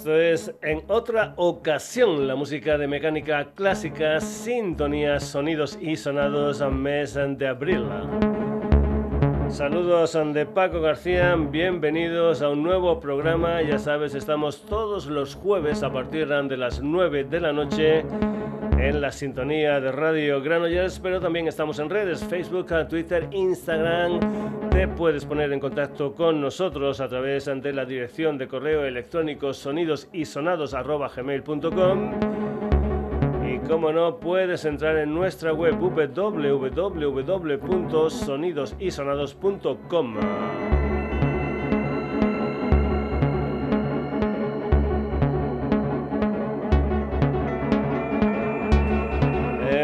Esto es en otra ocasión la música de mecánica clásica, sintonías, sonidos y sonados a mes de abril. Saludos de Paco García, bienvenidos a un nuevo programa. Ya sabes, estamos todos los jueves a partir de las 9 de la noche en la sintonía de Radio Granollers, pero también estamos en redes, Facebook, Twitter, Instagram. Te puedes poner en contacto con nosotros a través de la dirección de correo electrónico sonidos y Y como no, puedes entrar en nuestra web www.sonidosysonados.com.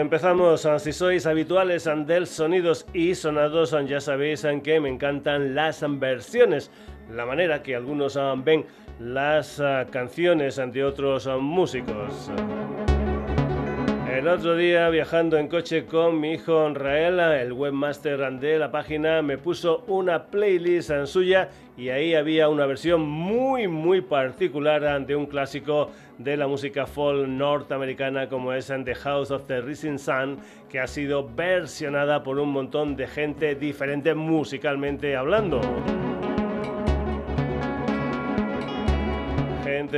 Empezamos, si sois habituales del sonidos y sonados, ya sabéis que me encantan las versiones, la manera que algunos ven las ah, canciones ante otros músicos. El otro día viajando en coche con mi hijo Rael, el webmaster de la página, me puso una playlist en suya y ahí había una versión muy muy particular de un clásico de la música folk norteamericana como es The House of the Rising Sun, que ha sido versionada por un montón de gente diferente musicalmente hablando.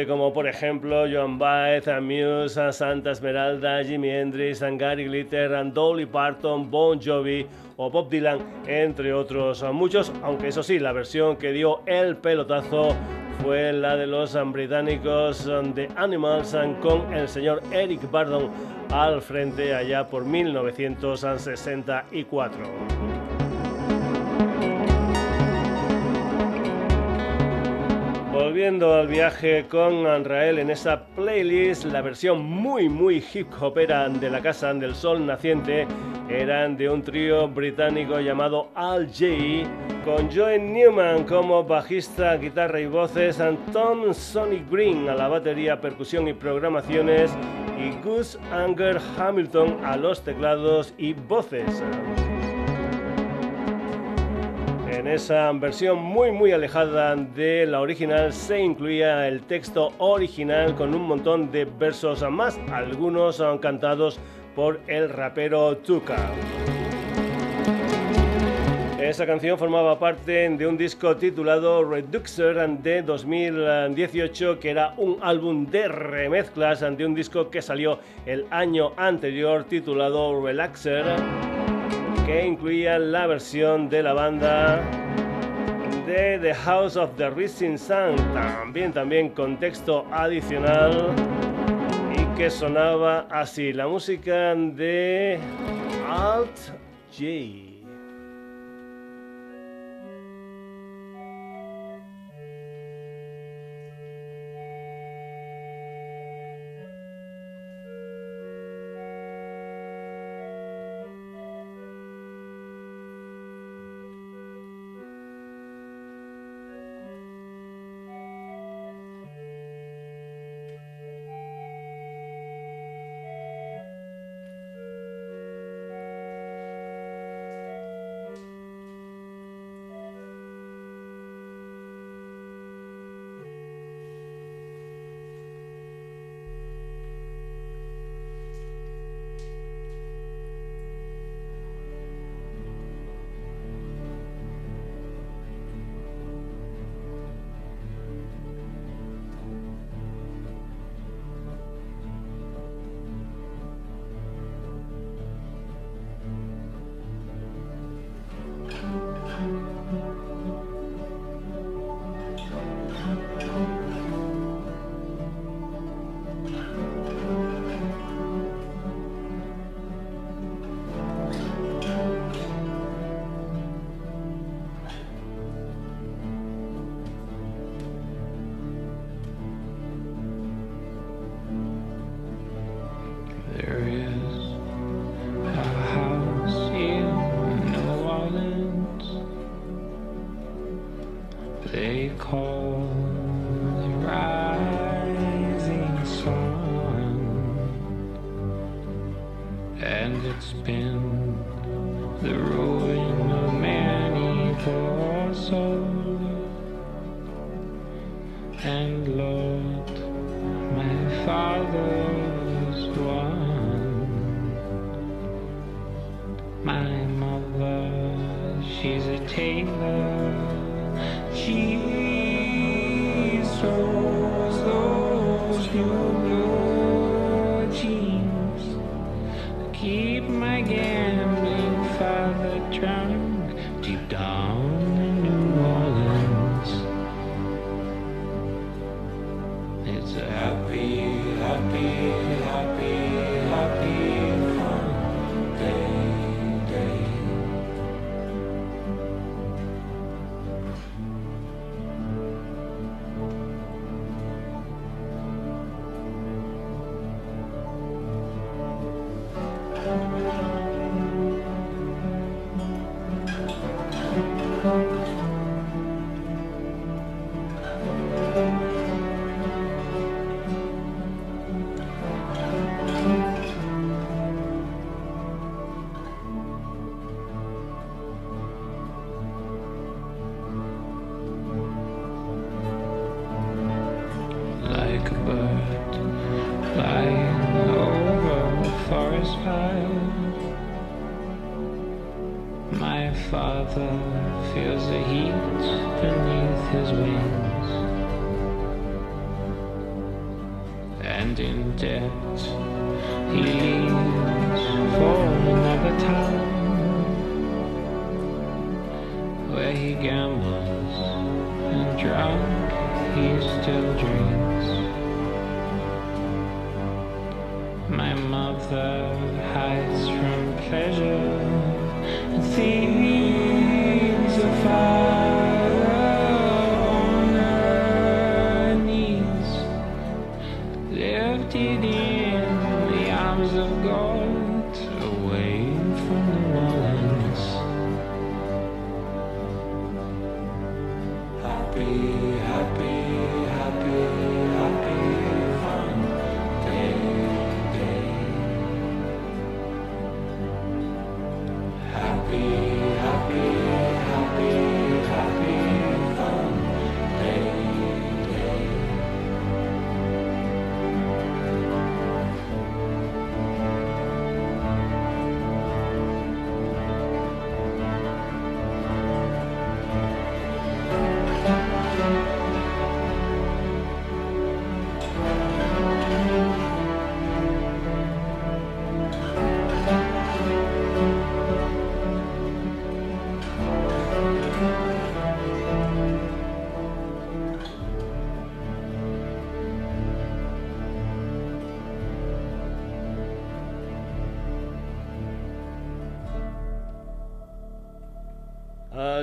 Como por ejemplo Joan Baez, Muse, Santa Esmeralda, Jimi Hendrix, Gary Glitter, Dolly Parton, Bon Jovi o Bob Dylan, entre otros muchos, aunque eso sí, la versión que dio el pelotazo fue la de los británicos de Animals con el señor Eric Bardon al frente allá por 1964. Volviendo al viaje con Anrael en esa playlist, la versión muy muy hip hopera de la Casa del Sol Naciente eran de un trío británico llamado Al J, con Joe Newman como bajista, guitarra y voces, and Tom Sonny Green a la batería, percusión y programaciones, y Gus Anger Hamilton a los teclados y voces. En esa versión muy muy alejada de la original se incluía el texto original con un montón de versos más, algunos cantados por el rapero Tuka. Esa canción formaba parte de un disco titulado Reduxer de 2018, que era un álbum de remezclas de un disco que salió el año anterior titulado Relaxer que incluía la versión de la banda de The House of the Rising Sun, también, también con texto adicional y que sonaba así, la música de Alt J.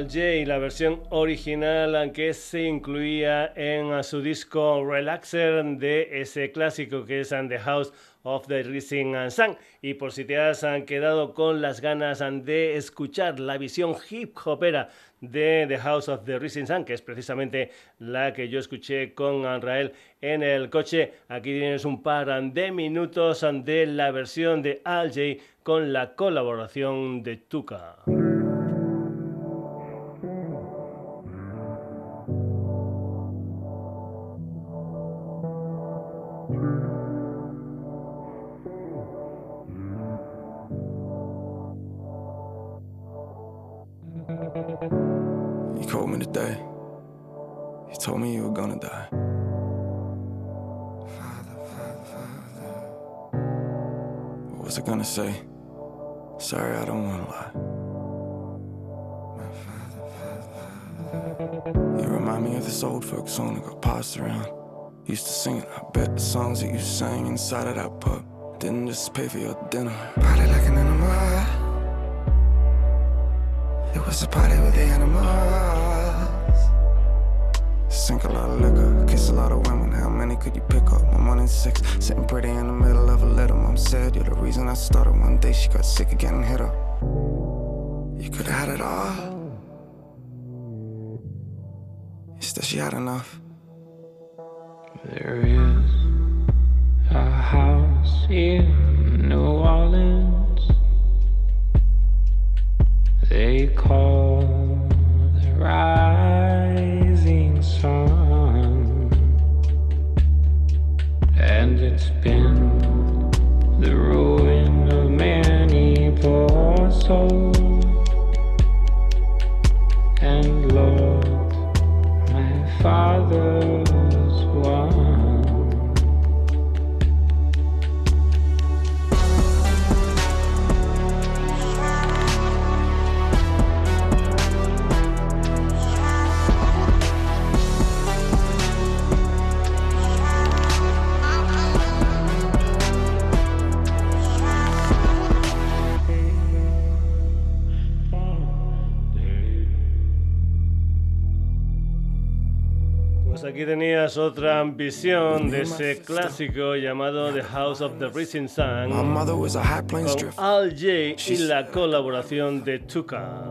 J, la versión original que se incluía en su disco Relaxer de ese clásico que es The House of the Rising Sun. Y por si te has quedado con las ganas de escuchar la visión hip hopera de The House of the Rising Sun, que es precisamente la que yo escuché con Rael en el coche, aquí tienes un par de minutos de la versión de Al J con la colaboración de Tuca. Say, sorry, I don't wanna lie. You remind me of this old folk song that got passed around. Used to sing it, I bet the songs that you sang inside of that pub didn't just pay for your dinner. Party like an animal. It was a party with the animals. Sink a lot of liquor, kiss a lot of women. Could you pick up? My morning six, sitting pretty in the middle of a letter. Mom said, You're the reason I started. One day she got sick of getting hit up. You could have had it all. Instead, she had enough. There is a house in New Orleans. They call the rising sun. It's been the ruin of many poor souls. And Lord, my Father. It's otra visión de ese clásico llamado The House of the Rising Sun con Al J y la colaboración de Tuka.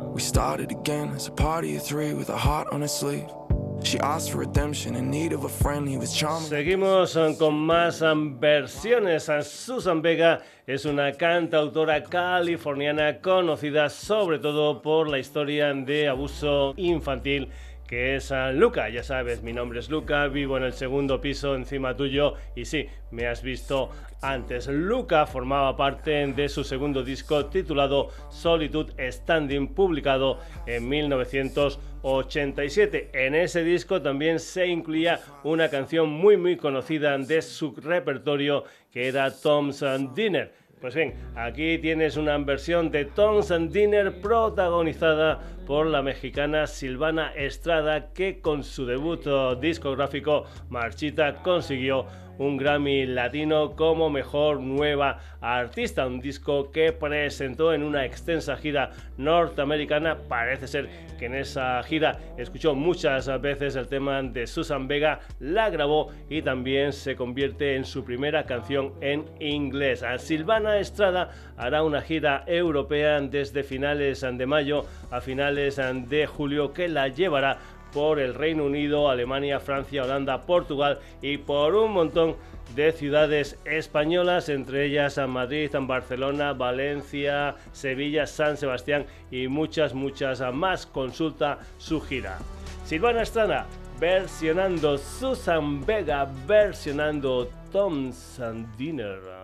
Seguimos um, con más versiones. Susan Vega es una cantautora californiana conocida sobre todo por la historia de abuso infantil es Luca. Ya sabes, mi nombre es Luca, vivo en el segundo piso encima tuyo y sí, me has visto antes. Luca formaba parte de su segundo disco titulado Solitude Standing, publicado en 1987. En ese disco también se incluía una canción muy muy conocida de su repertorio que era Tom's Dinner. Pues bien, aquí tienes una versión de and Dinner protagonizada por la mexicana Silvana Estrada que con su debut discográfico Marchita consiguió un Grammy Latino como mejor nueva artista, un disco que presentó en una extensa gira norteamericana. Parece ser que en esa gira escuchó muchas veces el tema de Susan Vega, la grabó y también se convierte en su primera canción en inglés. A Silvana Estrada hará una gira europea desde finales de mayo a finales de julio que la llevará por el Reino Unido, Alemania, Francia, Holanda, Portugal y por un montón de ciudades españolas, entre ellas a Madrid, Barcelona, Valencia, Sevilla, San Sebastián y muchas, muchas más. Consulta su gira. Silvana Estrada versionando Susan Vega, versionando Tom Sandiner.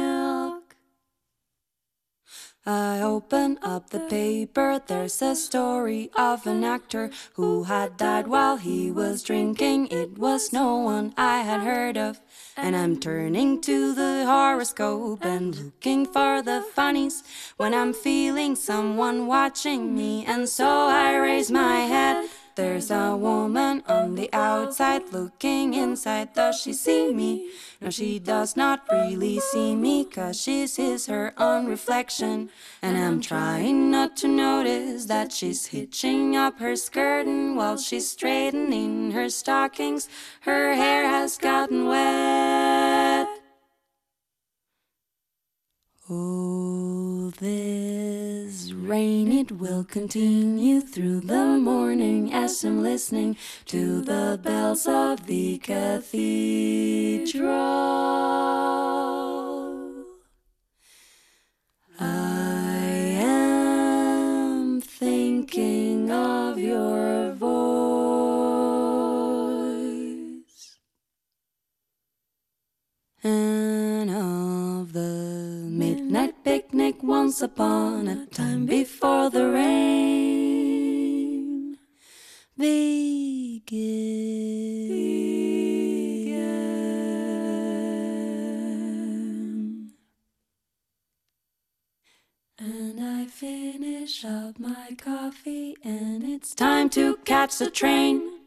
I open up the paper, there's a story of an actor who had died while he was drinking. It was no one I had heard of. And I'm turning to the horoscope and looking for the funnies when I'm feeling someone watching me. And so I raise my head there's a woman on the outside looking inside. Does she see me? No, she does not really see me, cause she sees her own reflection. And I'm trying not to notice that she's hitching up her skirt and while she's straightening her stockings. Her hair has gotten wet. Oh, this rain, it will continue through the morning as I'm listening to the bells of the cathedral. I am thinking of your picnic once upon a time before the rain began. And I finish up my coffee, and it's time to catch the train.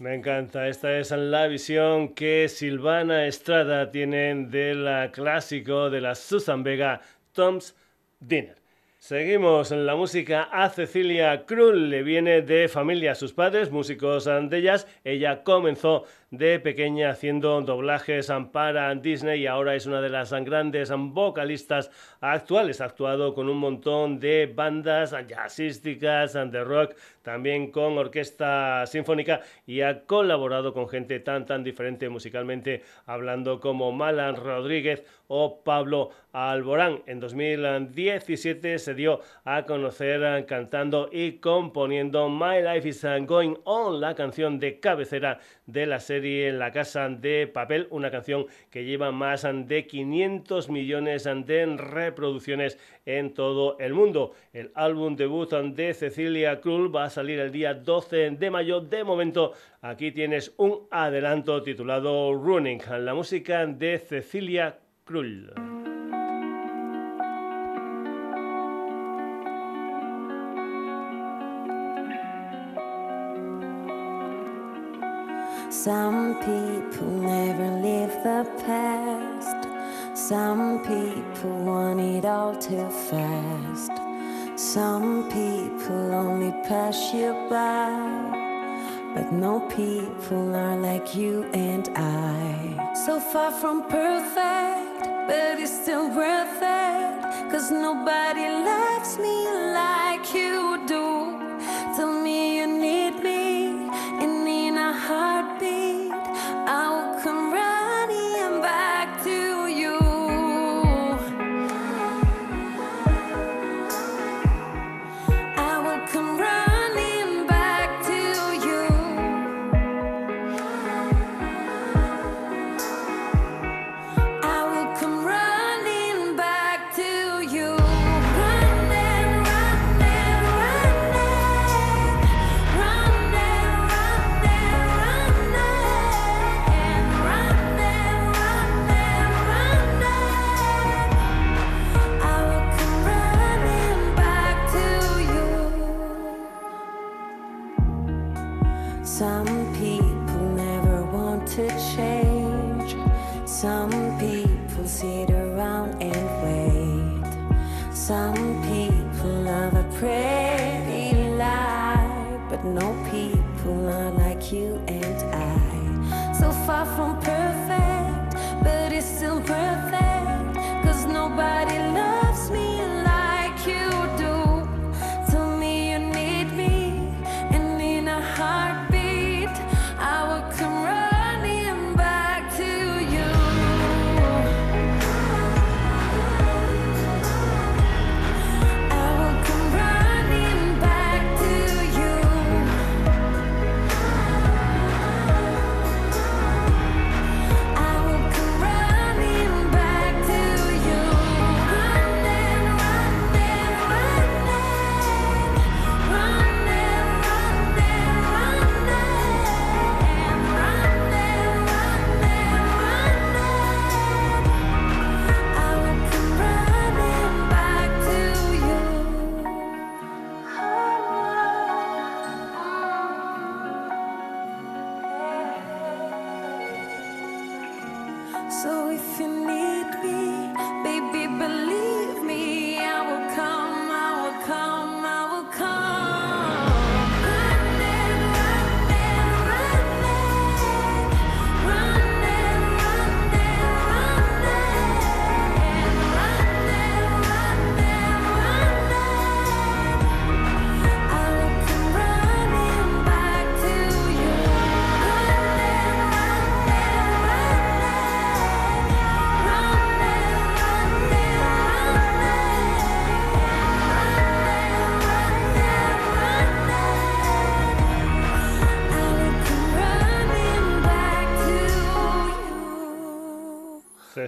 Me encanta, esta es la visión que Silvana Estrada tiene del clásico de la Susan Vega, Tom's Dinner. Seguimos en la música a Cecilia Krull, le viene de familia sus padres, músicos de jazz. Ella comenzó de pequeña haciendo doblajes para Disney y ahora es una de las grandes vocalistas actuales. Ha actuado con un montón de bandas jazzísticas, de rock, también con orquesta sinfónica y ha colaborado con gente tan tan diferente musicalmente hablando como Malan Rodríguez o Pablo Alborán. En 2017 se dio a conocer cantando y componiendo My Life is Going On, la canción de cabecera de la serie La Casa de Papel, una canción que lleva más de 500 millones de reproducciones en todo el mundo. El álbum debut de Cecilia Krull va a salir el día 12 de mayo. De momento, aquí tienes un adelanto titulado Running, la música de Cecilia Krull. Some people never live the past. Some people want it all too fast. Some people only pass you by. But no people are like you and I. So far from perfect, but it's still worth it. Cause nobody loves me like you do.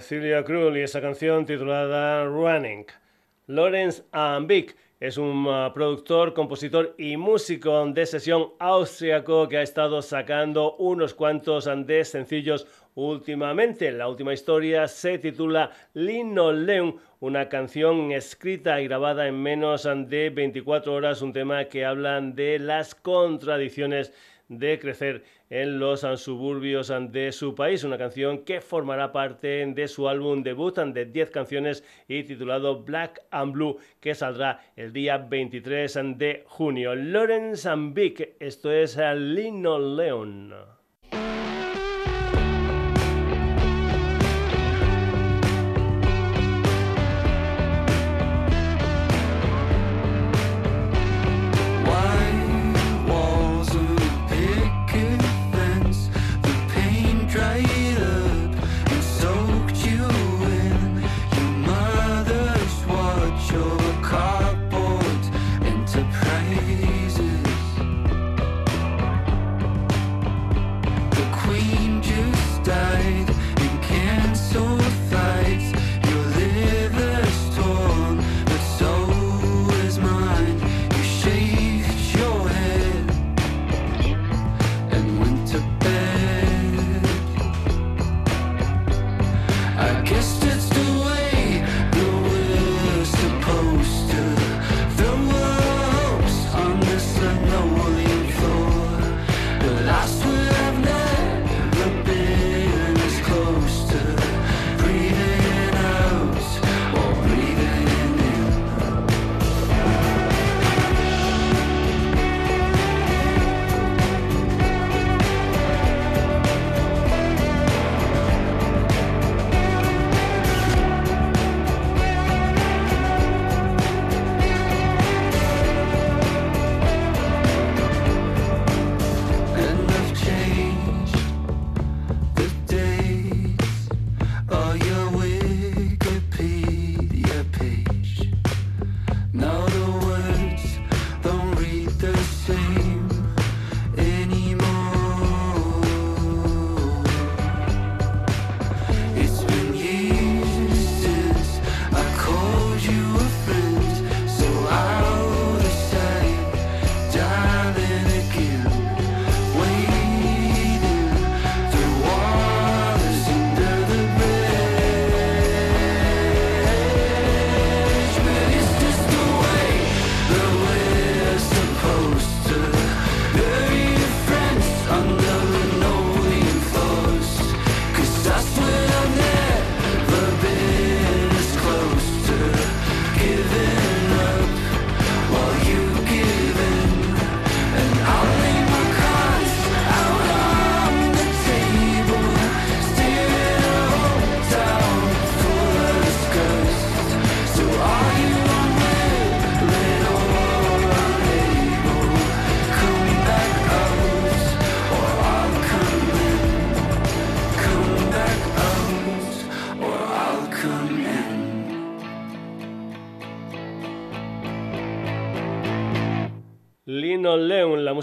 Cecilia Krull y esa canción titulada Running. Lawrence Ambik es un uh, productor, compositor y músico de sesión austriaco que ha estado sacando unos cuantos de sencillos últimamente. La última historia se titula Linoleum, una canción escrita y grabada en menos de 24 horas, un tema que habla de las contradicciones de crecer en los suburbios de su país. Una canción que formará parte de su álbum debut de 10 canciones y titulado Black and Blue, que saldrá el día 23 de junio. Lawrence and Vic, esto es Lino Leon.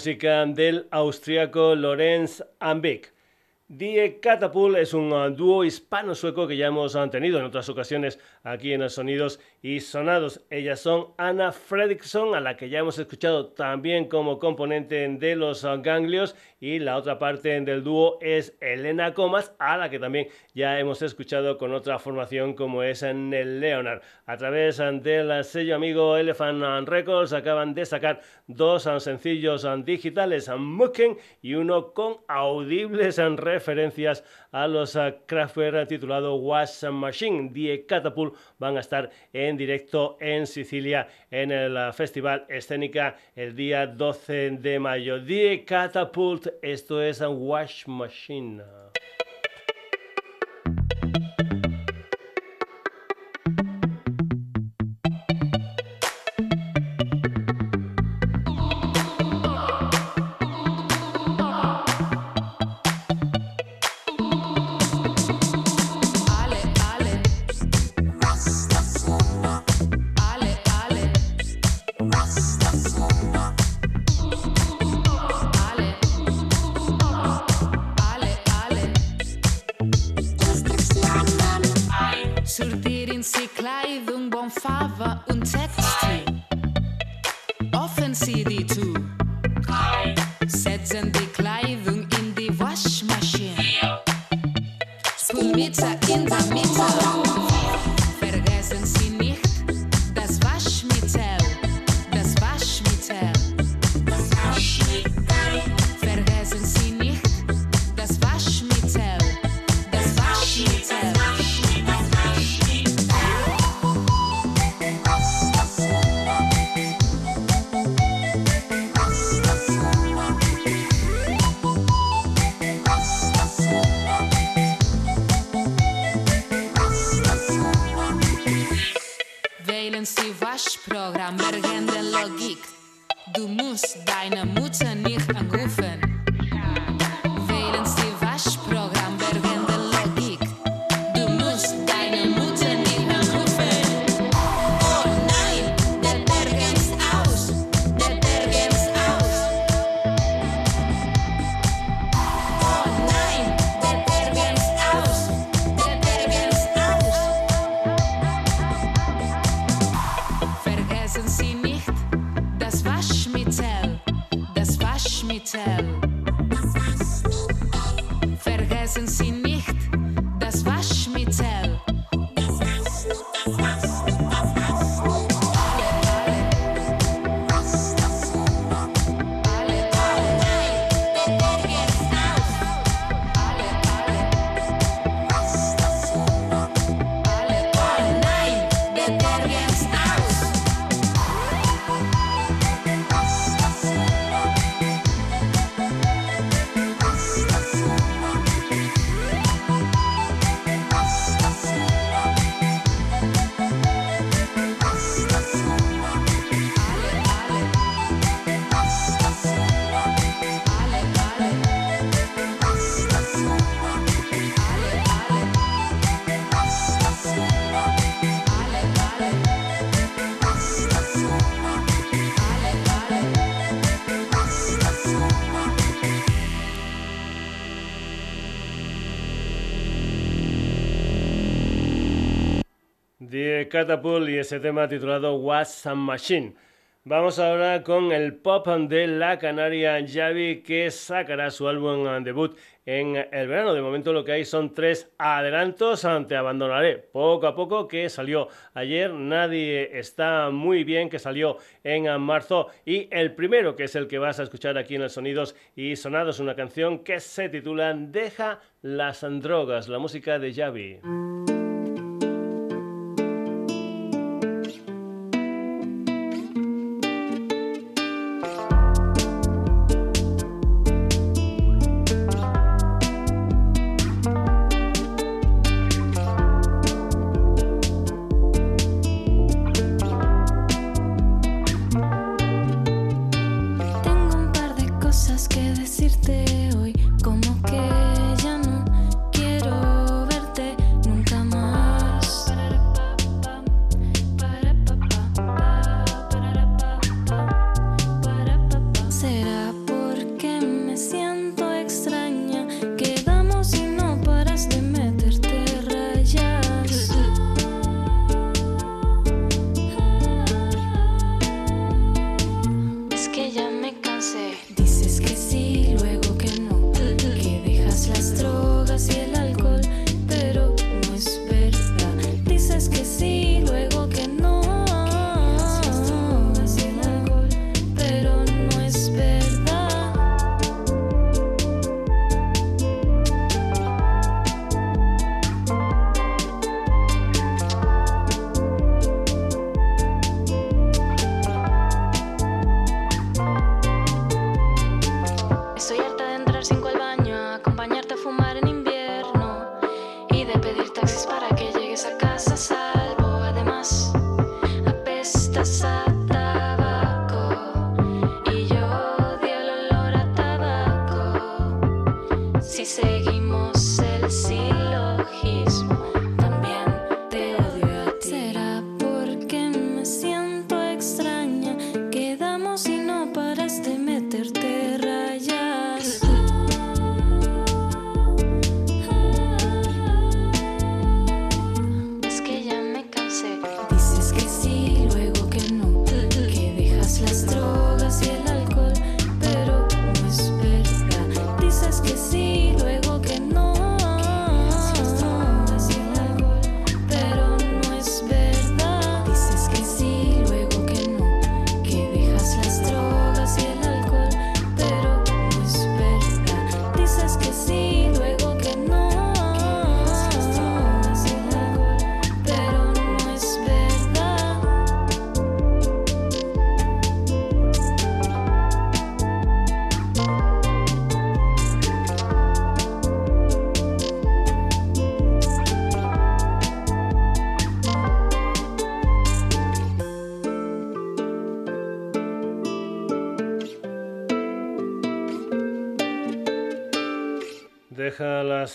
Música del austriaco Lorenz Ambeck. Die Catapult es un uh, dúo hispano-sueco que ya hemos uh, tenido en otras ocasiones aquí en los Sonidos y Sonados. Ellas son Anna Fredriksson, a la que ya hemos escuchado también como componente de los uh, Ganglios, y la otra parte del dúo es Elena Comas, a la que también ya hemos escuchado con otra formación como es en el Leonard. A través del sello amigo Elephant Records acaban de sacar dos sencillos digitales, Mucken y uno con audibles en referencias a los Kraftwerk titulado Wash Machine. Die Catapult van a estar en directo en Sicilia en el Festival Escénica el día 12 de mayo. Die Catapult, esto es Wash Machine. Catapult y ese tema titulado What's a Machine. Vamos ahora con el pop de la canaria Javi que sacará su álbum debut en el verano. De momento lo que hay son tres adelantos. Te abandonaré poco a poco que salió ayer. Nadie está muy bien que salió en marzo. Y el primero que es el que vas a escuchar aquí en el Sonidos y Sonados. Una canción que se titula Deja las drogas. La música de Javi.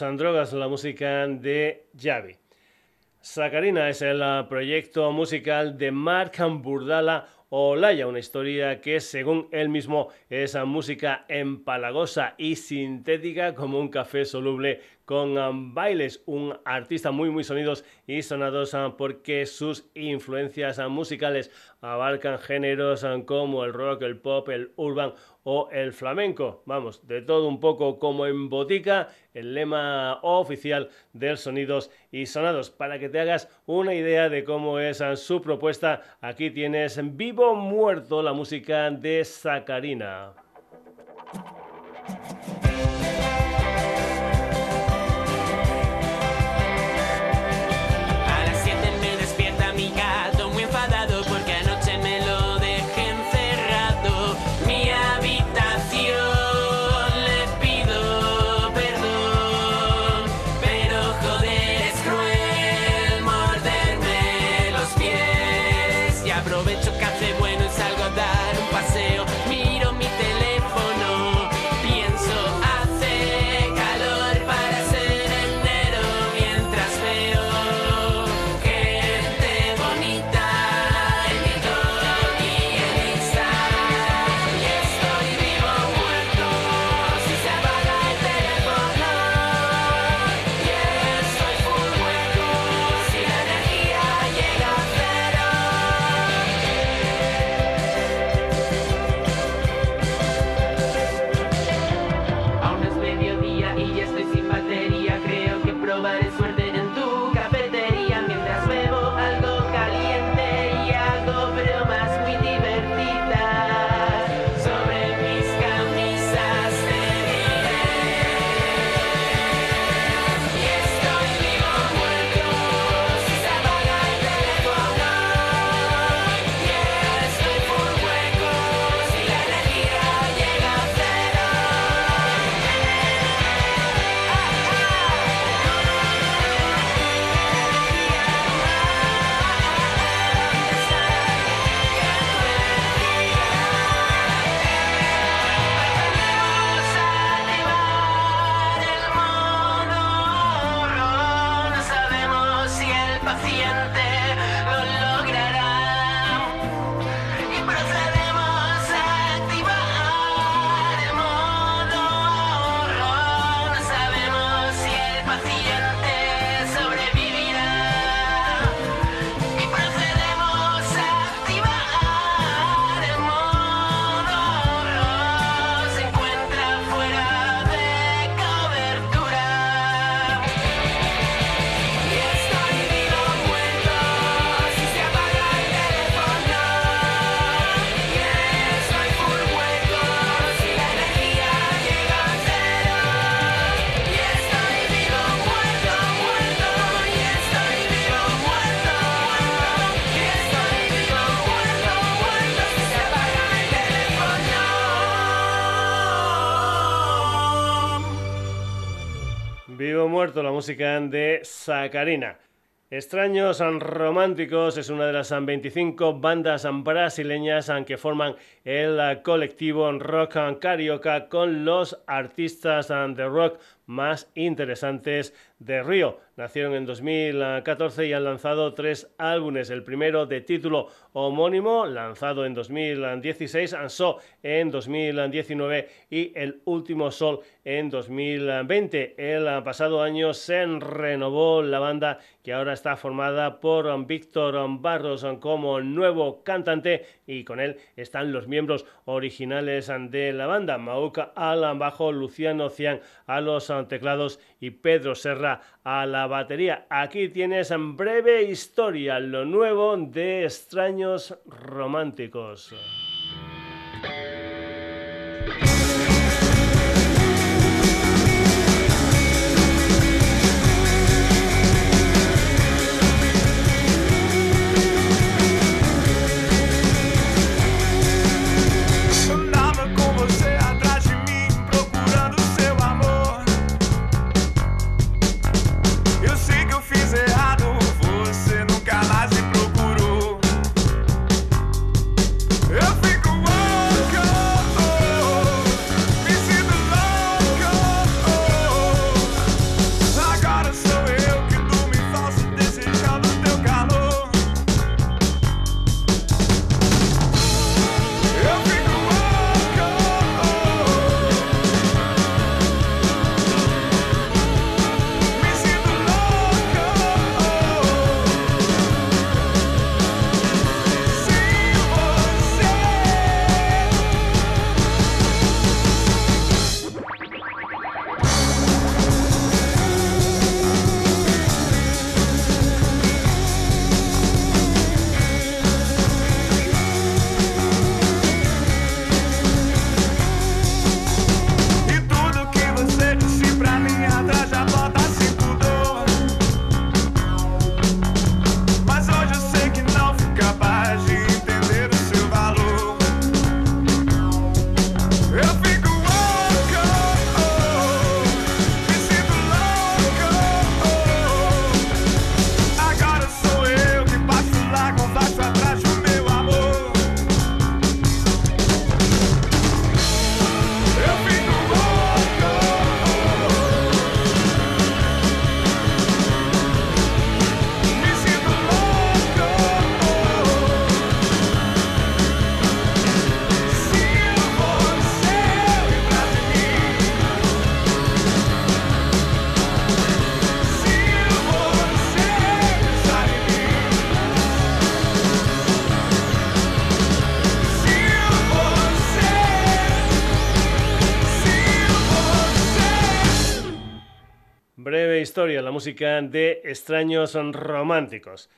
Las drogas, la música de Javi. Sacarina es el proyecto musical de Mark Burdala Olaya, una historia que según él mismo es música empalagosa y sintética como un café soluble con um, Bailes, un artista muy muy sonidos y sonados porque sus influencias musicales abarcan géneros como el rock, el pop, el urban o el flamenco. Vamos, de todo un poco como en botica, el lema oficial del sonidos y sonados. Para que te hagas una idea de cómo es su propuesta, aquí tienes Vivo Muerto, la música de Sacarina. De Sacarina. Extraños Románticos es una de las 25 bandas brasileñas que forman el colectivo Rock Carioca con los artistas de rock más interesantes de Río. Nacieron en 2014 y han lanzado tres álbumes. El primero de título homónimo, lanzado en 2016, Ansó en 2019 y el último Sol en 2020. El pasado año se renovó la banda que ahora está formada por Víctor Barros como nuevo cantante y con él están los miembros originales de la banda, Mauca Alan bajo, Luciano Cian a los teclados y Pedro Serra a la batería. Aquí tienes en breve historia lo nuevo de extraños románticos. Música de extraños románticos.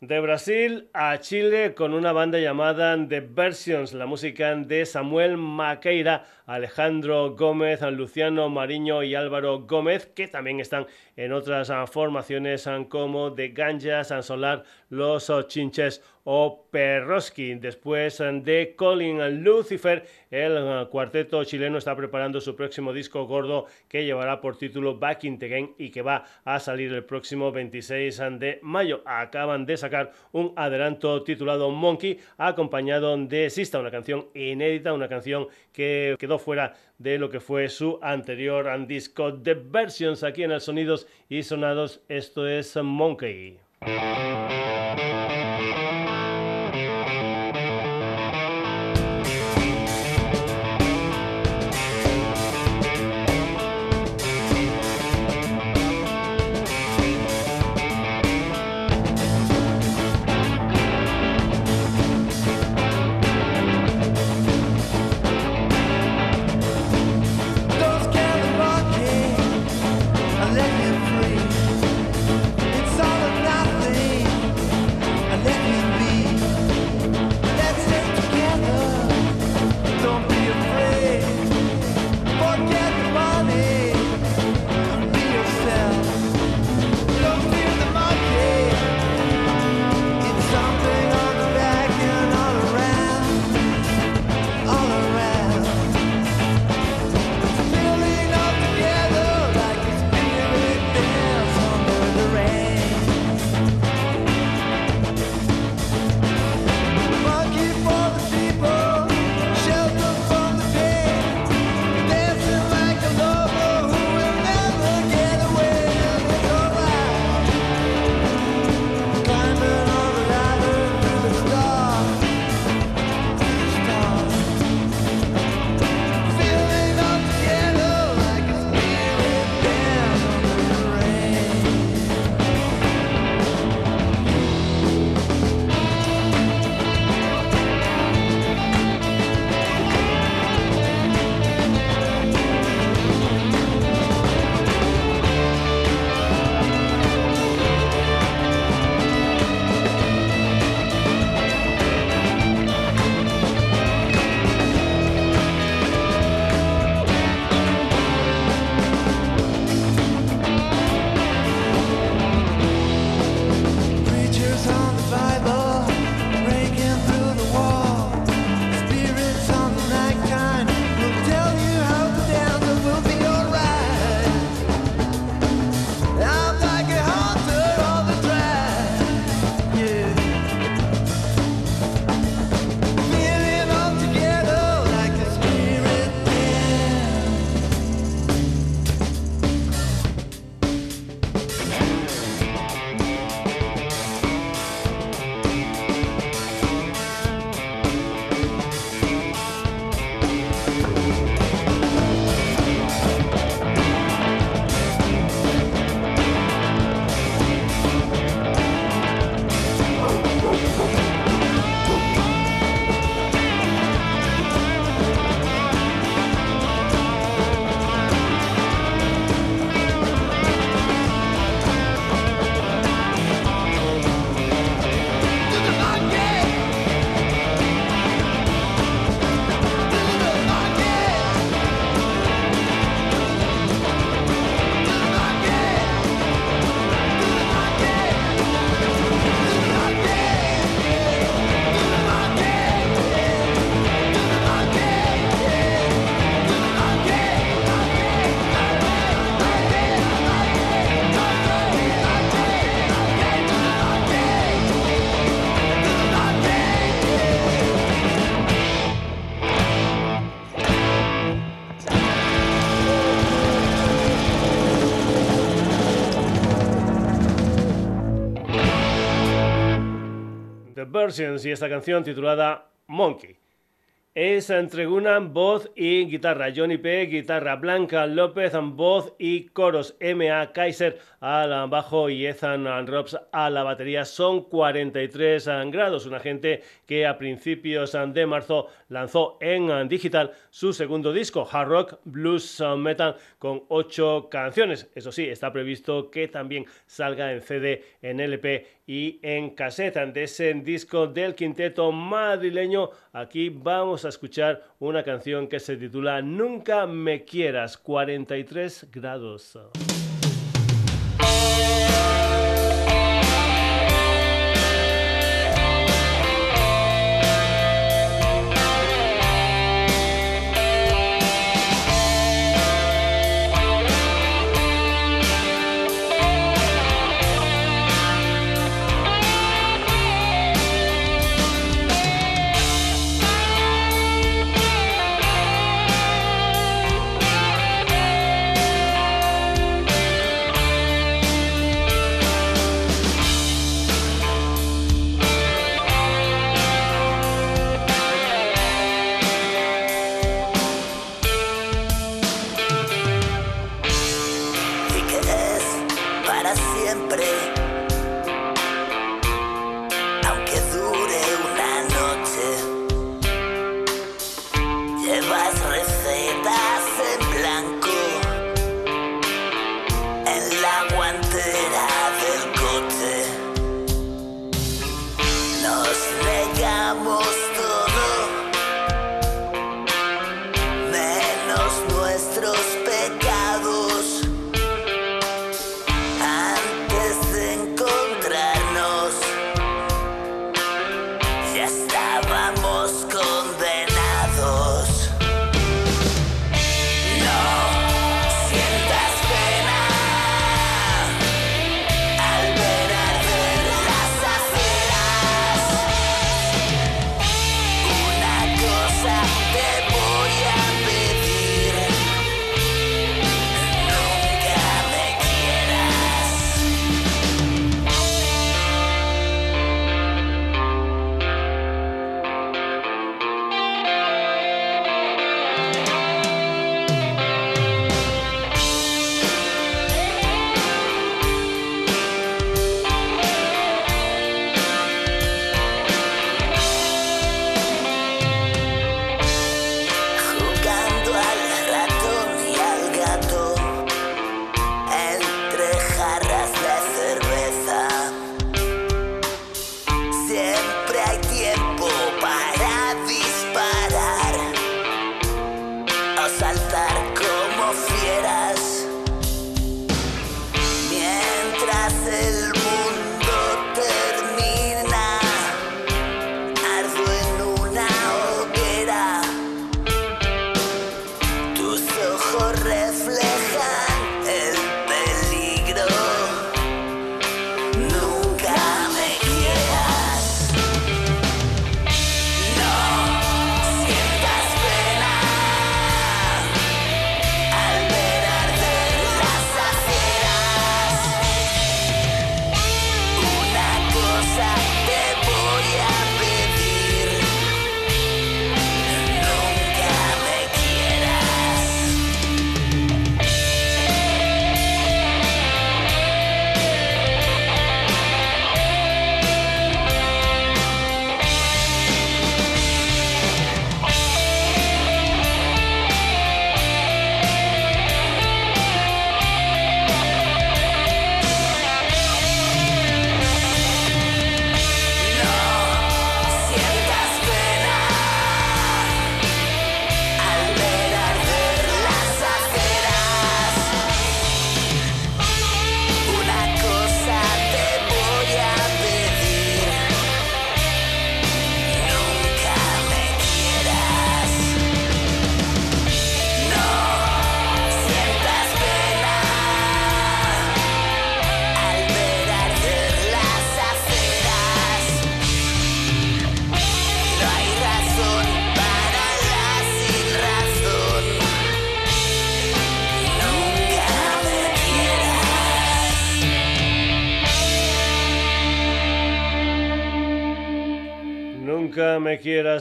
De Brasil a Chile con una banda llamada The Versions, la música de Samuel Maqueira, Alejandro Gómez, Luciano Mariño y Álvaro Gómez, que también están en otras formaciones como The Ganja, San Solar, Los Chinches o Perroski. Después de Colin Lucifer, el cuarteto chileno está preparando su próximo disco gordo que llevará por título Back in the Game y que va a salir el próximo 26 de mayo. Acaban de sacar un adelanto titulado Monkey, acompañado de Sista, una canción inédita, una canción que quedó fuera de lo que fue su anterior disco de Versions aquí en el Sonidos y Sonados. Esto es Monkey. Música y esta canción titulada Monkey. es Entreguna, voz y guitarra. Johnny P, guitarra. Blanca López, voz y coros. M.A. Kaiser al bajo y Ethan Robs a la batería. Son 43 grados. Una gente que a principios de marzo lanzó en digital su segundo disco, Hard Rock Blues Metal, con ocho canciones. Eso sí, está previsto que también salga en CD, en LP y en cassette. De ese disco del quinteto madrileño, aquí vamos a escuchar una canción que se titula Nunca me quieras, 43 grados.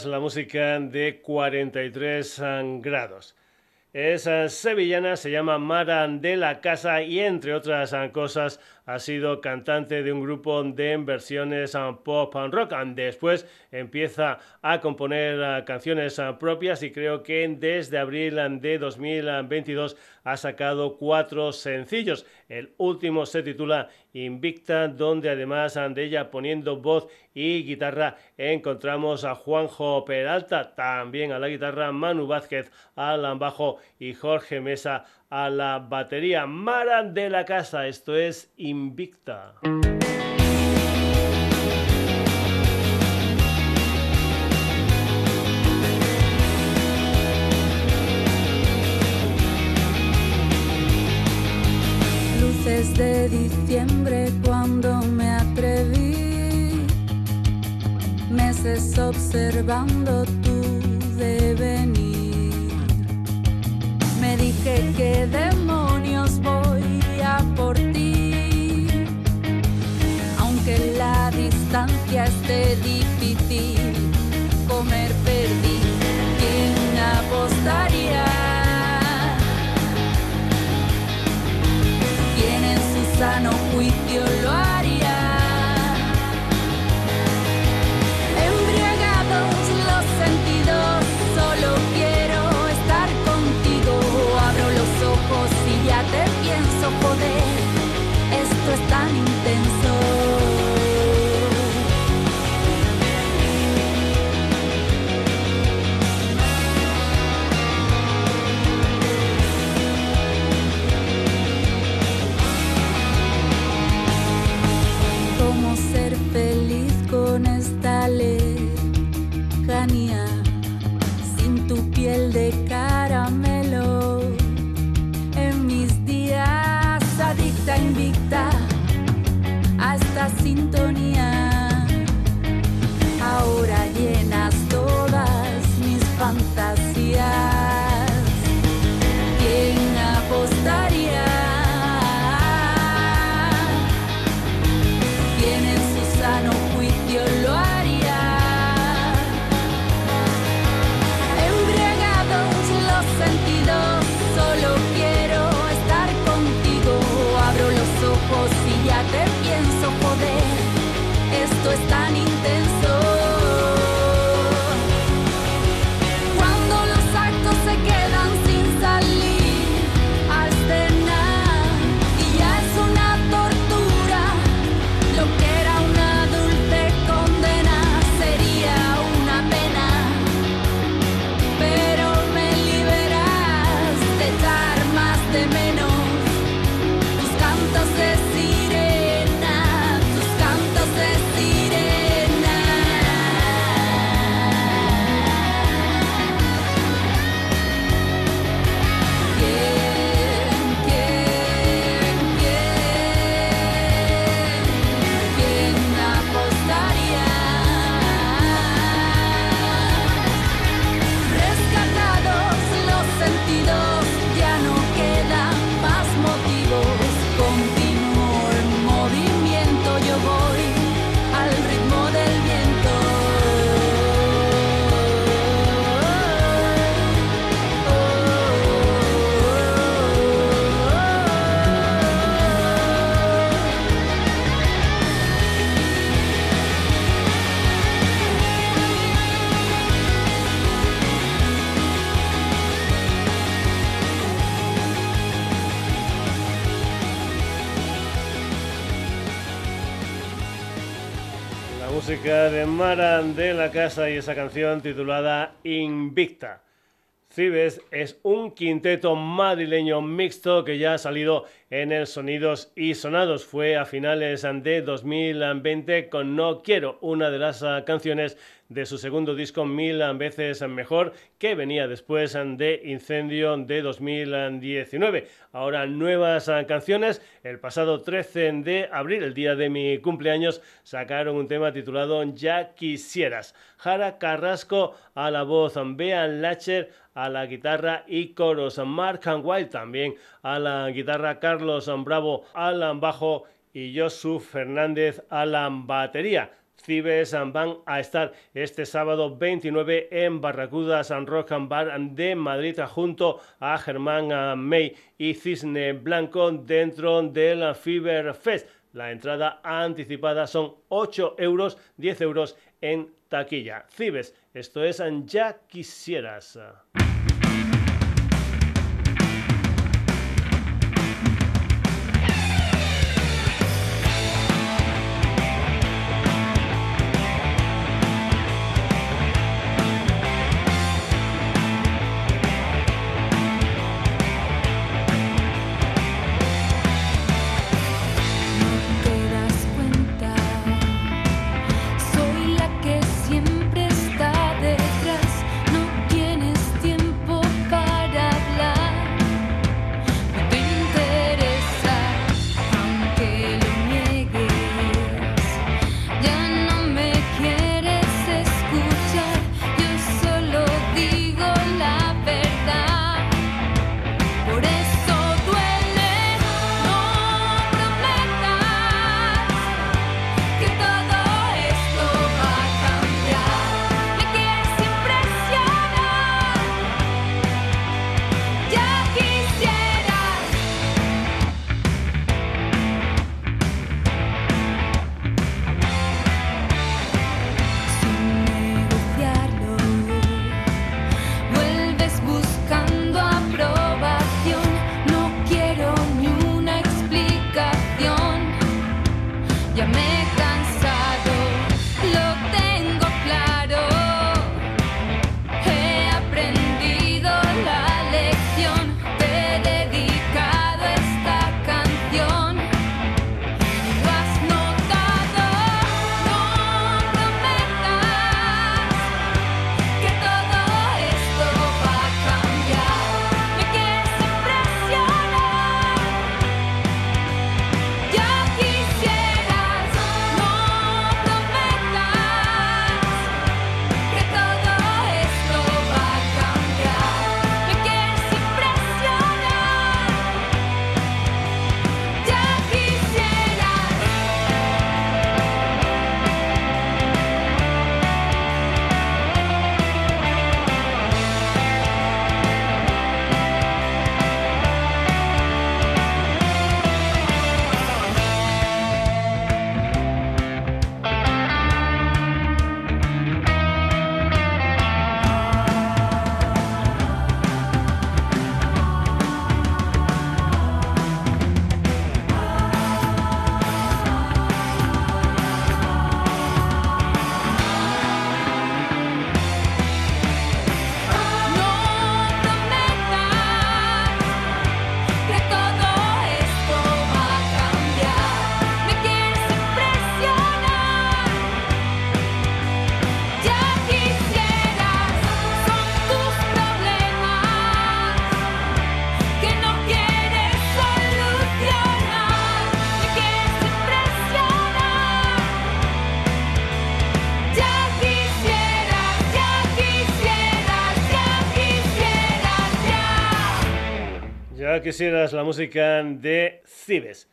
La música de 43 grados. Es eh, sevillana, se llama Mara de la Casa y entre otras eh, cosas ha sido cantante de un grupo de versiones eh, pop and rock. Después empieza a componer canciones propias y creo que desde abril de 2022 ha sacado cuatro sencillos. El último se titula Invicta, donde además de ella poniendo voz y guitarra encontramos a Juanjo Peralta, también a la guitarra, Manu Vázquez al bajo y Jorge Mesa a la batería. Mara de la casa, esto es Invicta. Luces de diciembre cuando me atreví, meses observando tu devenir que demonios voy a por ti. Aunque la distancia esté difícil, comer perdí. ¿Quién apostaría? ¿Quién en su sano juicio lo haría? Y esa canción titulada Invicta. Cibes es un quinteto madrileño mixto que ya ha salido en el Sonidos y Sonados. Fue a finales de 2020 con No Quiero, una de las canciones de su segundo disco Mil veces mejor, que venía después de Incendio de 2019. Ahora nuevas canciones. El pasado 13 de abril, el día de mi cumpleaños, sacaron un tema titulado Ya quisieras. Jara Carrasco a la voz, Bean Lacher a la guitarra y coros, Mark Wild también a la guitarra, Carlos Bravo al bajo y Josu Fernández a la batería. Cibes van a estar este sábado 29 en Barracuda San Rock Bar de Madrid junto a Germán May y Cisne Blanco dentro del Fever Fest. La entrada anticipada son 8 euros, 10 euros en taquilla. Cibes, esto es Ya Quisieras. Quisieras la música de Cibes.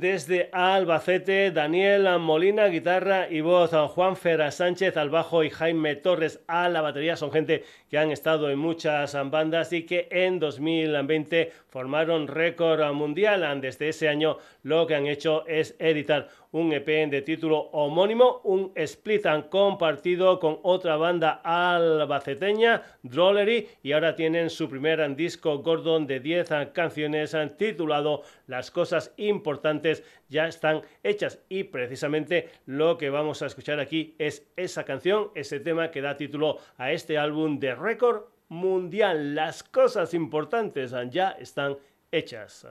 Desde Albacete, Daniel Molina, guitarra y voz, Juan Fera Sánchez al bajo y Jaime Torres a la batería. Son gente que han estado en muchas bandas y que en 2020 formaron récord mundial. Desde ese año lo que han hecho es editar un EP de título homónimo, un split and compartido con otra banda albaceteña, Drollery, y ahora tienen su primer disco Gordon de 10 canciones titulado Las cosas importantes ya están hechas y precisamente lo que vamos a escuchar aquí es esa canción, ese tema que da título a este álbum de récord mundial. Las cosas importantes ya están hechas.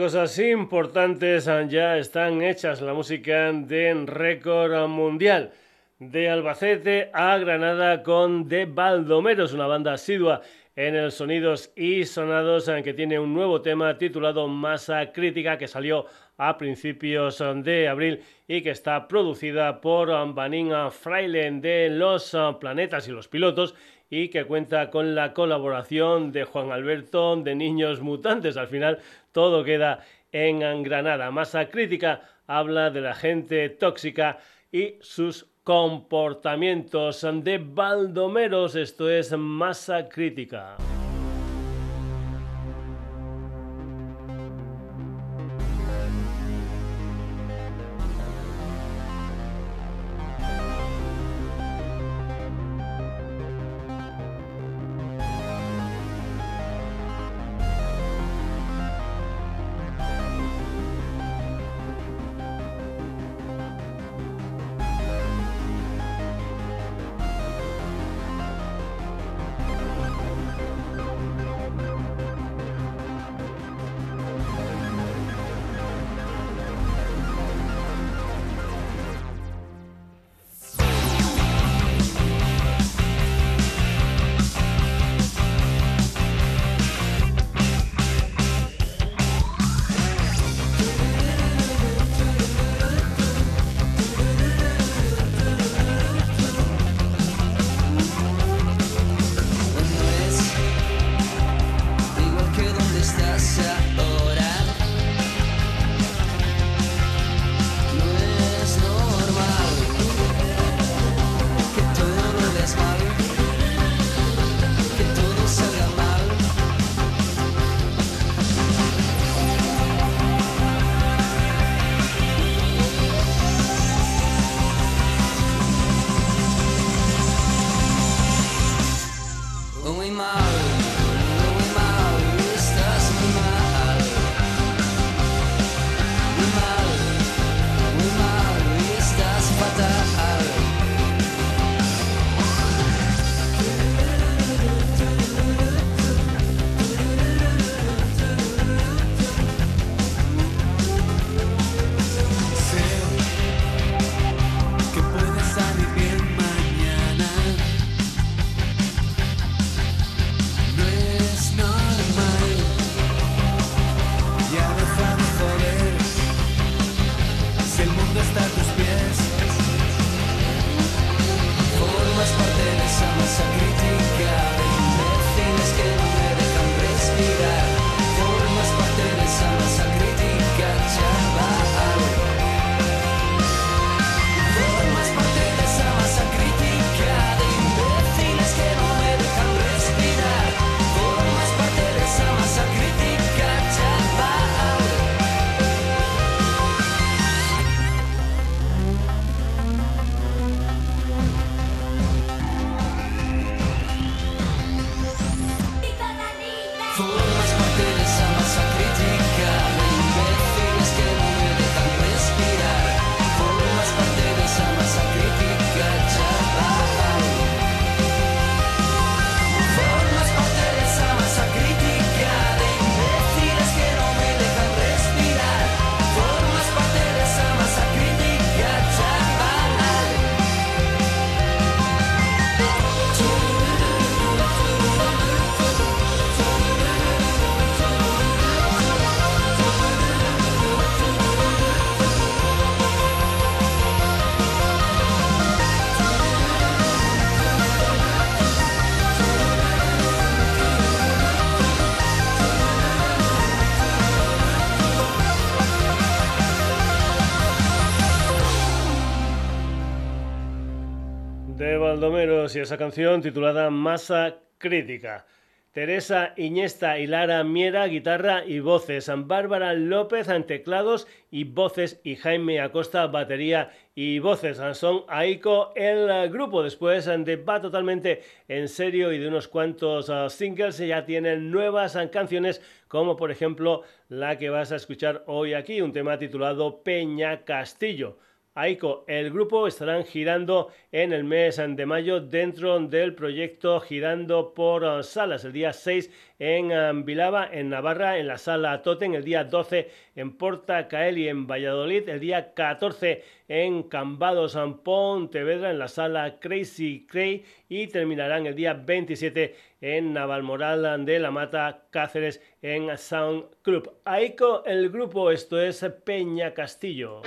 Cosas importantes ya están hechas. La música de récord mundial. De Albacete a Granada con The Baldomeros, una banda asidua en el Sonidos y Sonados, que tiene un nuevo tema titulado Masa Crítica que salió a principios de abril y que está producida por Vanina Frailen de Los Planetas y los Pilotos y que cuenta con la colaboración de Juan Alberto de Niños Mutantes. Al final todo queda en Granada. Masa Crítica habla de la gente tóxica y sus comportamientos de Baldomeros. Esto es Masa Crítica. Y esa canción titulada Masa Crítica. Teresa Iñesta y Lara Miera, guitarra y voces. Bárbara López teclados y voces. Y Jaime Acosta, batería y voces. Son Aiko el grupo. Después de va totalmente en serio y de unos cuantos ah, singles, ya tienen nuevas canciones, como por ejemplo la que vas a escuchar hoy aquí, un tema titulado Peña Castillo. Aiko. El grupo estarán girando en el mes de mayo dentro del proyecto Girando por Salas, el día 6 en um, Vilava, en Navarra, en la sala Totem, el día 12 en Porta Caeli, en Valladolid, el día 14 en Cambados, en Pontevedra, en la sala Crazy Cray y terminarán el día 27 en Navalmoral de la Mata, Cáceres, en Sound Club. Aiko, el grupo, esto es Peña Castillo.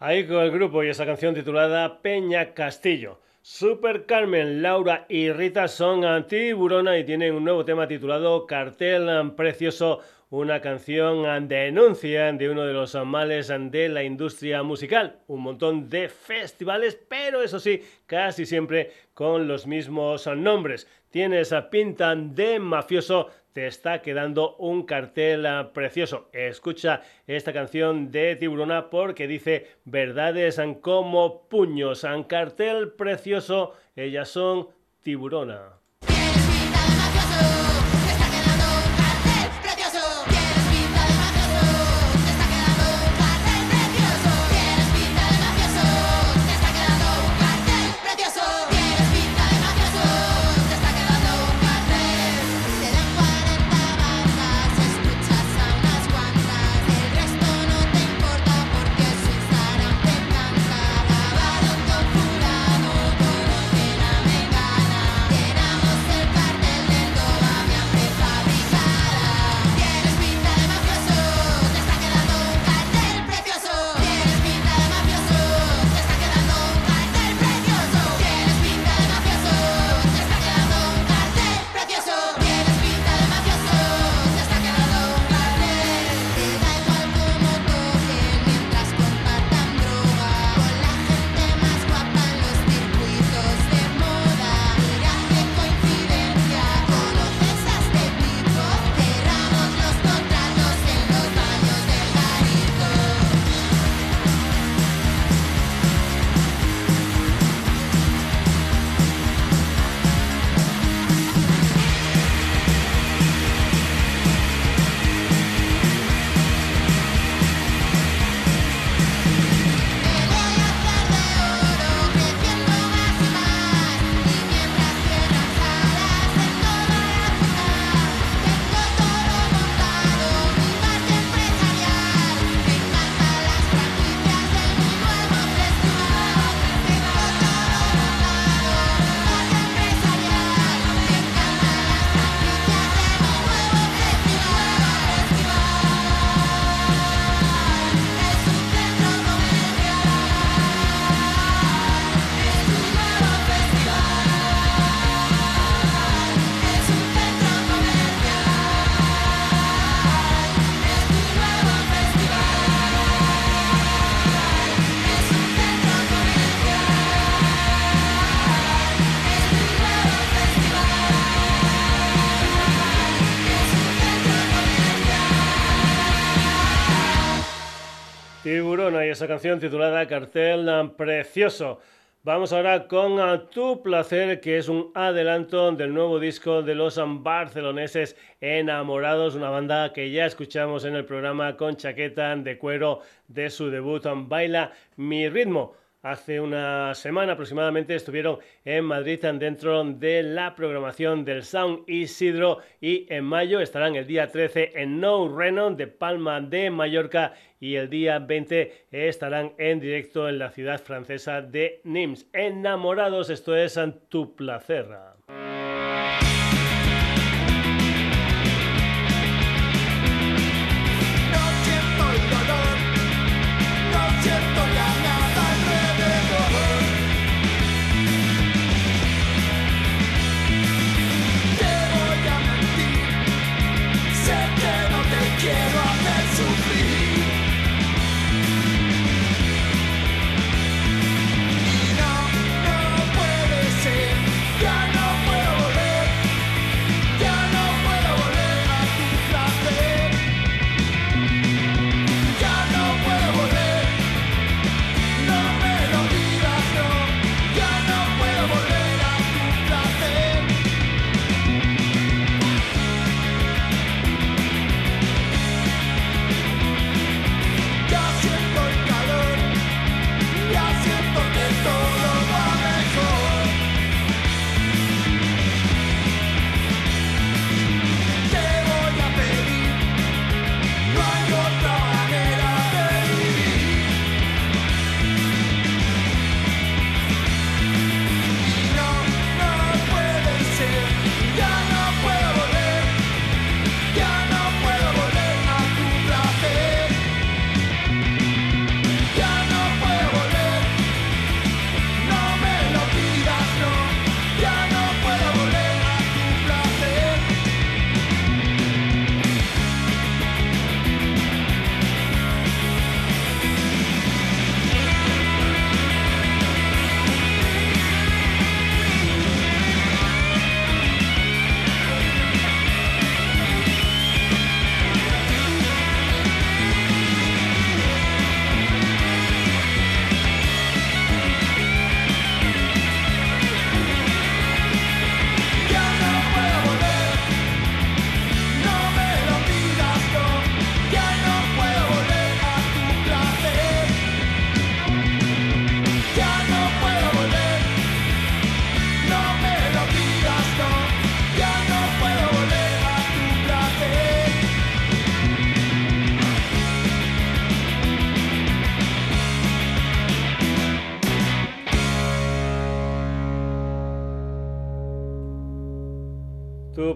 Con el grupo y esa canción titulada Peña Castillo. Super Carmen, Laura y Rita son antiburona y tienen un nuevo tema titulado Cartel Precioso, una canción denuncia de uno de los males de la industria musical. Un montón de festivales, pero eso sí, casi siempre con los mismos nombres. Tiene esa pinta de mafioso te está quedando un cartel ah, precioso. Escucha esta canción de Tiburona porque dice verdades como puños. Un cartel precioso, ellas son Tiburona. Y esa canción titulada Cartel Precioso. Vamos ahora con a Tu Placer, que es un adelanto del nuevo disco de los barceloneses Enamorados, una banda que ya escuchamos en el programa con chaqueta de cuero de su debut Baila Mi Ritmo. Hace una semana aproximadamente estuvieron en Madrid dentro de la programación del Sound Isidro y en mayo estarán el día 13 en No Reno de Palma de Mallorca y el día 20 estarán en directo en la ciudad francesa de Nimes. Enamorados, esto es Tu Placer.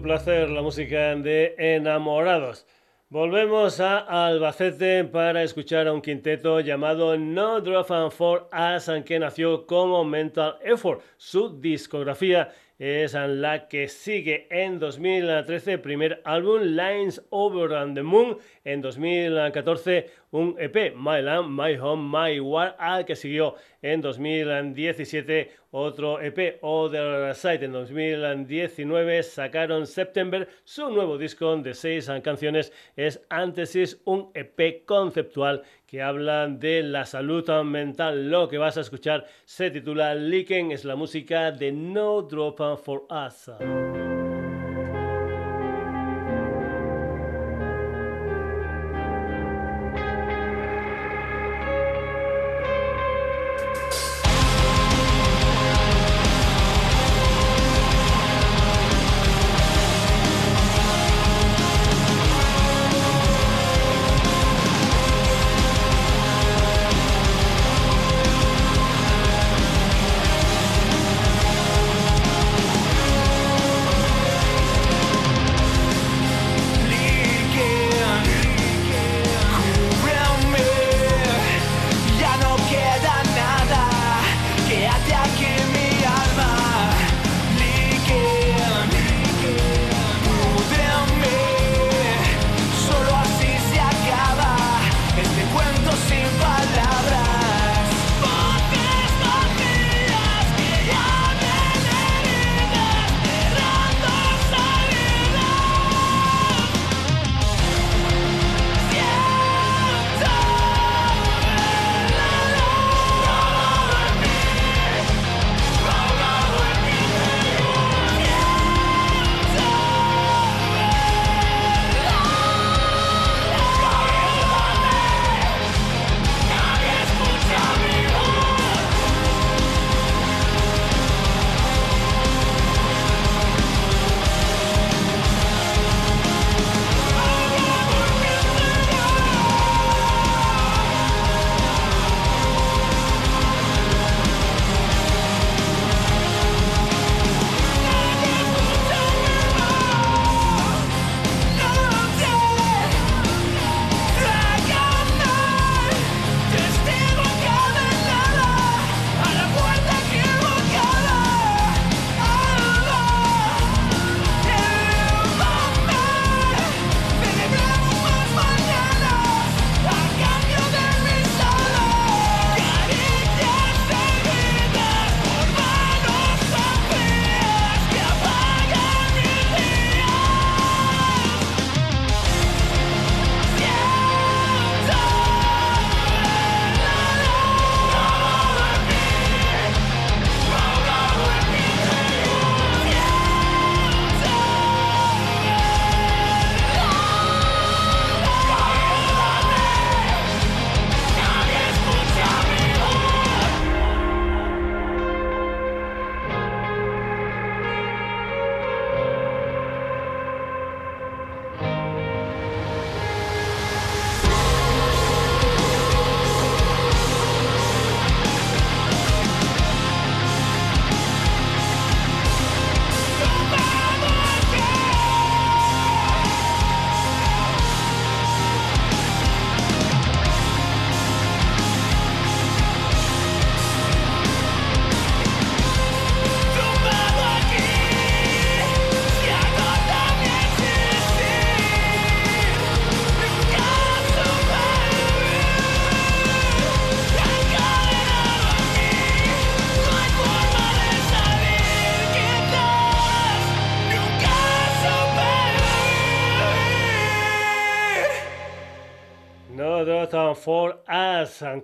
Placer la música de Enamorados. Volvemos a Albacete para escuchar a un quinteto llamado No Drop and For Us, que nació como Mental Effort. Su discografía es la que sigue en 2013, primer álbum Lines Over the Moon, en 2014 un EP, My Land, My Home, My War, al que siguió en 2017 otro EP, Other Side. En 2019 sacaron September, su nuevo disco de seis canciones es Antesis, un EP conceptual que habla de la salud mental. Lo que vas a escuchar se titula Leaking, es la música de No Drop for Us.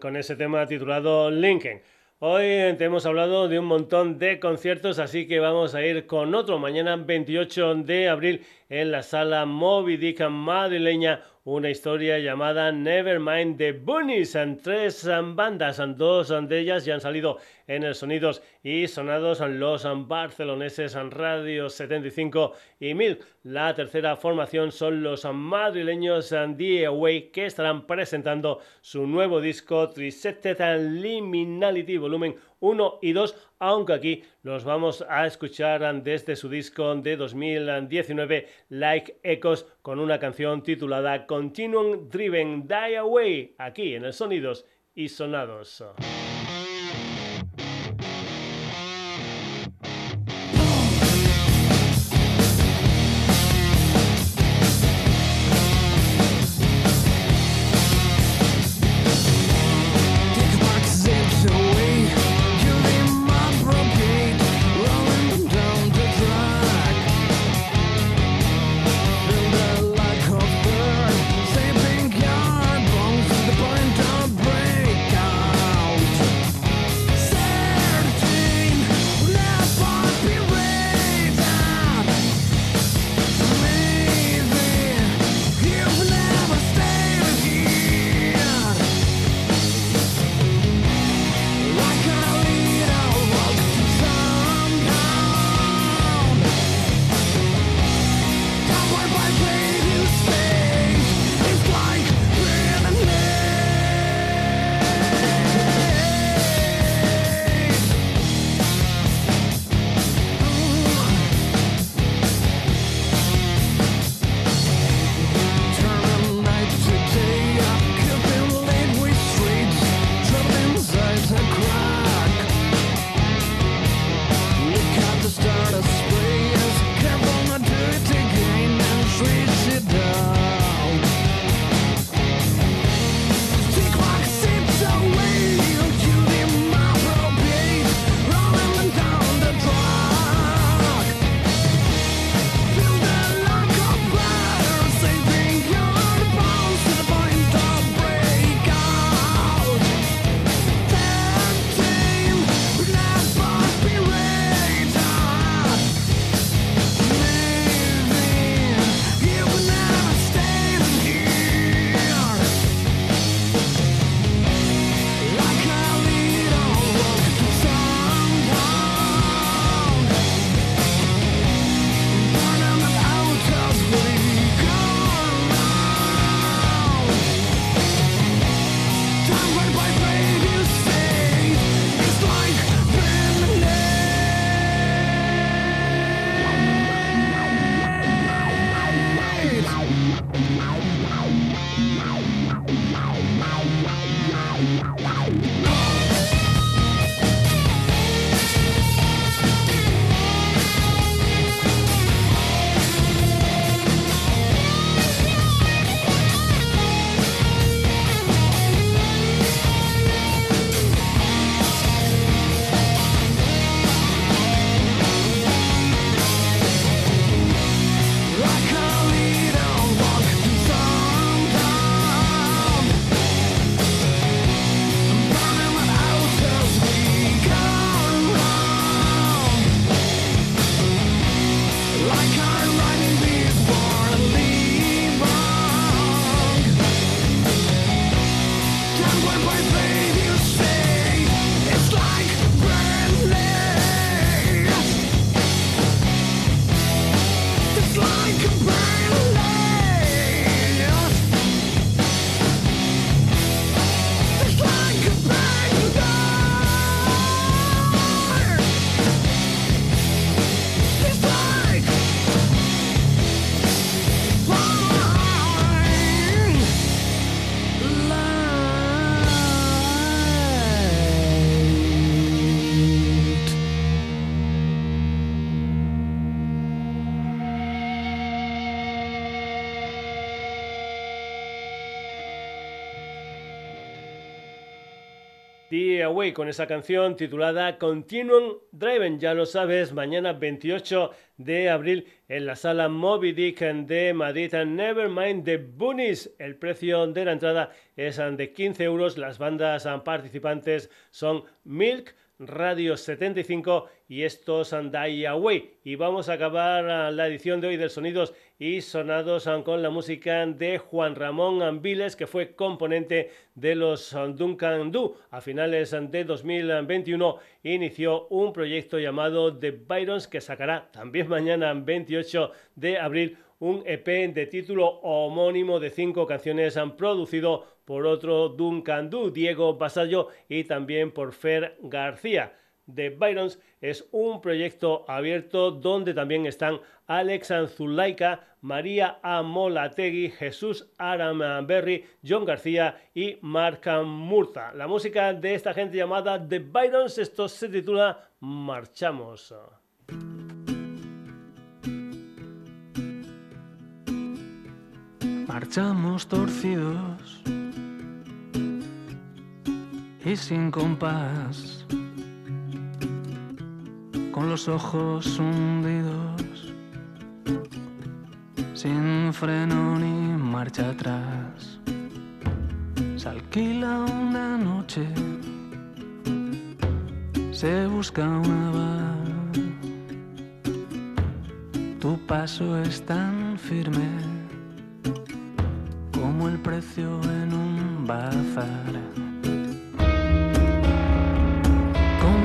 Con ese tema titulado Lincoln. Hoy te hemos hablado de un montón de conciertos, así que vamos a ir con otro mañana 28 de abril en la sala Moby madrileña una historia llamada Nevermind the Bunnies. En tres bandas, dos de ellas ya han salido en el Sonidos y Sonados los barceloneses Radio 75 y 1000. La tercera formación son los madrileños The Away que estarán presentando su nuevo disco Trisetted Liminality Volumen 1 y 2, aunque aquí los vamos a escuchar desde su disco de 2019 Like Echoes con una canción titulada Continuum Driven Die Away, aquí en el Sonidos y Sonados. Con esa canción titulada Continuum Driven. Ya lo sabes, mañana 28 de abril en la sala Moby Dick de Madrid. Nevermind the Bunnies. El precio de la entrada es de 15 euros. Las bandas participantes son Milk, Radio 75 y estos Die Away. Y vamos a acabar la edición de hoy del Sonidos y Sonados con la música de Juan Ramón Ambiles, que fue componente de los Duncan Du. A finales de 2021 inició un proyecto llamado The Byrons que sacará también mañana 28 de abril un EP de título homónimo de cinco canciones han producido por otro Duncan Du, Diego Basallo y también por Fer García. The Byrons es un proyecto abierto donde también están Alex Anzulaika, María Amolategui, Jesús Aram Berry, John García y Mark Murta. La música de esta gente llamada The Byrons, esto se titula Marchamos. Marchamos torcidos y sin compás, con los ojos hundidos, sin freno ni marcha atrás. Se alquila una noche, se busca una bar. Tu paso es tan firme como el precio en un bazar. Con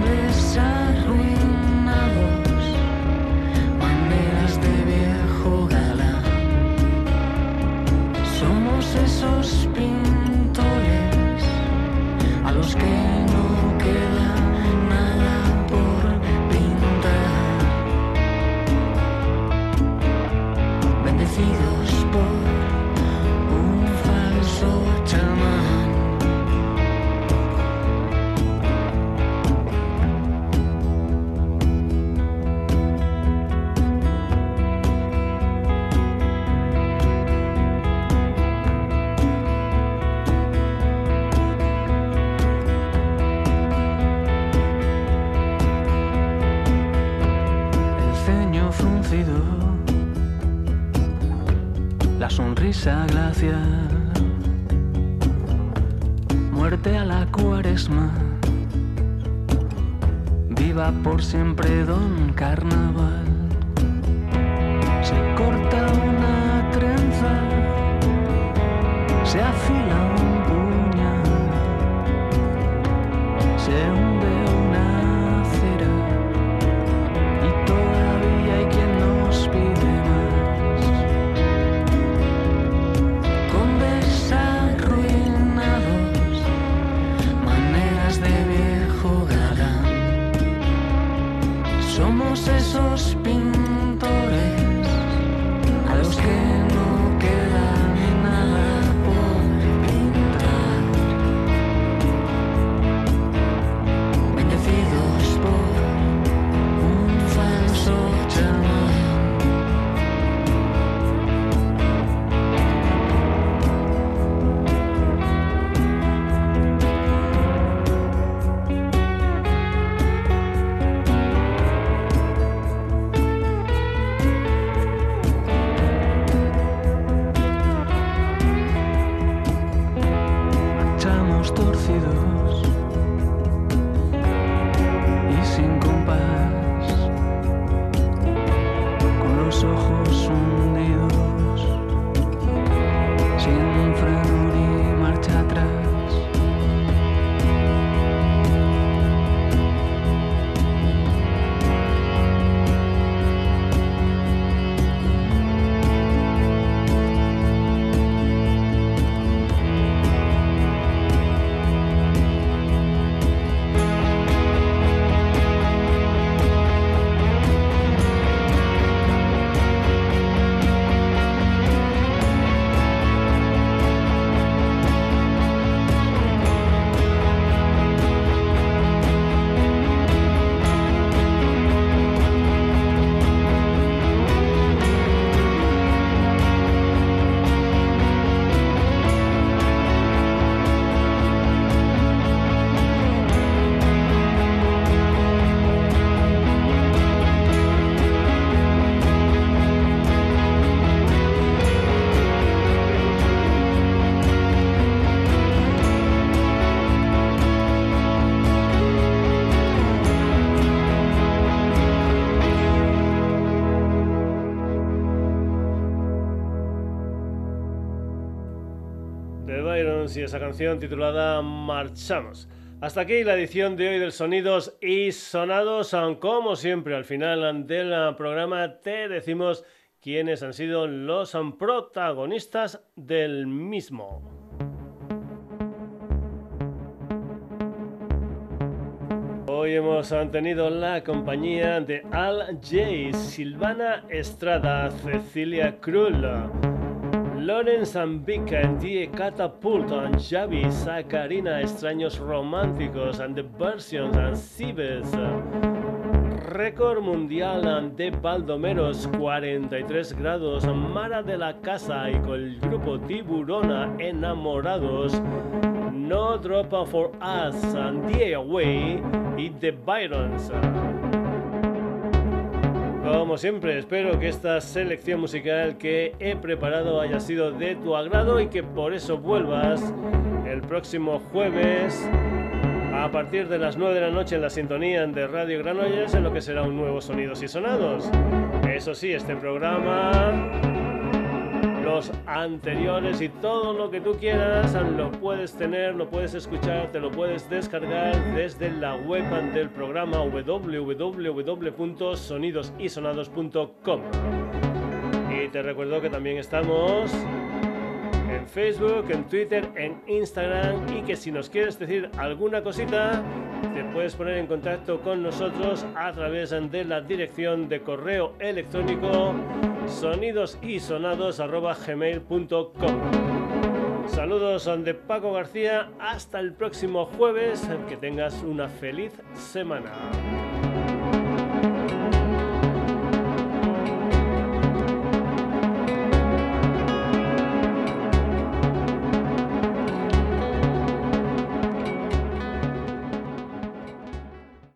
canción titulada Marchamos. Hasta aquí la edición de hoy del Sonidos y Sonados. Como siempre, al final del programa te decimos quiénes han sido los protagonistas del mismo. Hoy hemos tenido la compañía de Al J, Silvana Estrada, Cecilia Krull. Lorenz Ambika, Die Catapult, and Javi, Sacarina, Extraños Románticos, and the Versions, and Sibes. Récord mundial de Baldomeros, 43 grados, Mara de la Casa y con el grupo Tiburona, Enamorados. No Drop for Us, and The Away y The Byrons. Como siempre, espero que esta selección musical que he preparado haya sido de tu agrado y que por eso vuelvas el próximo jueves a partir de las 9 de la noche en la sintonía de Radio Granollers en lo que será un nuevo Sonidos y Sonados. Eso sí, este programa los anteriores y todo lo que tú quieras lo puedes tener, lo puedes escuchar, te lo puedes descargar desde la web del programa www.sonidosysonados.com. Y te recuerdo que también estamos Facebook, en Twitter, en Instagram. Y que si nos quieres decir alguna cosita, te puedes poner en contacto con nosotros a través de la dirección de correo electrónico sonidosisonados.gmail.com Saludos de Paco García, hasta el próximo jueves, que tengas una feliz semana.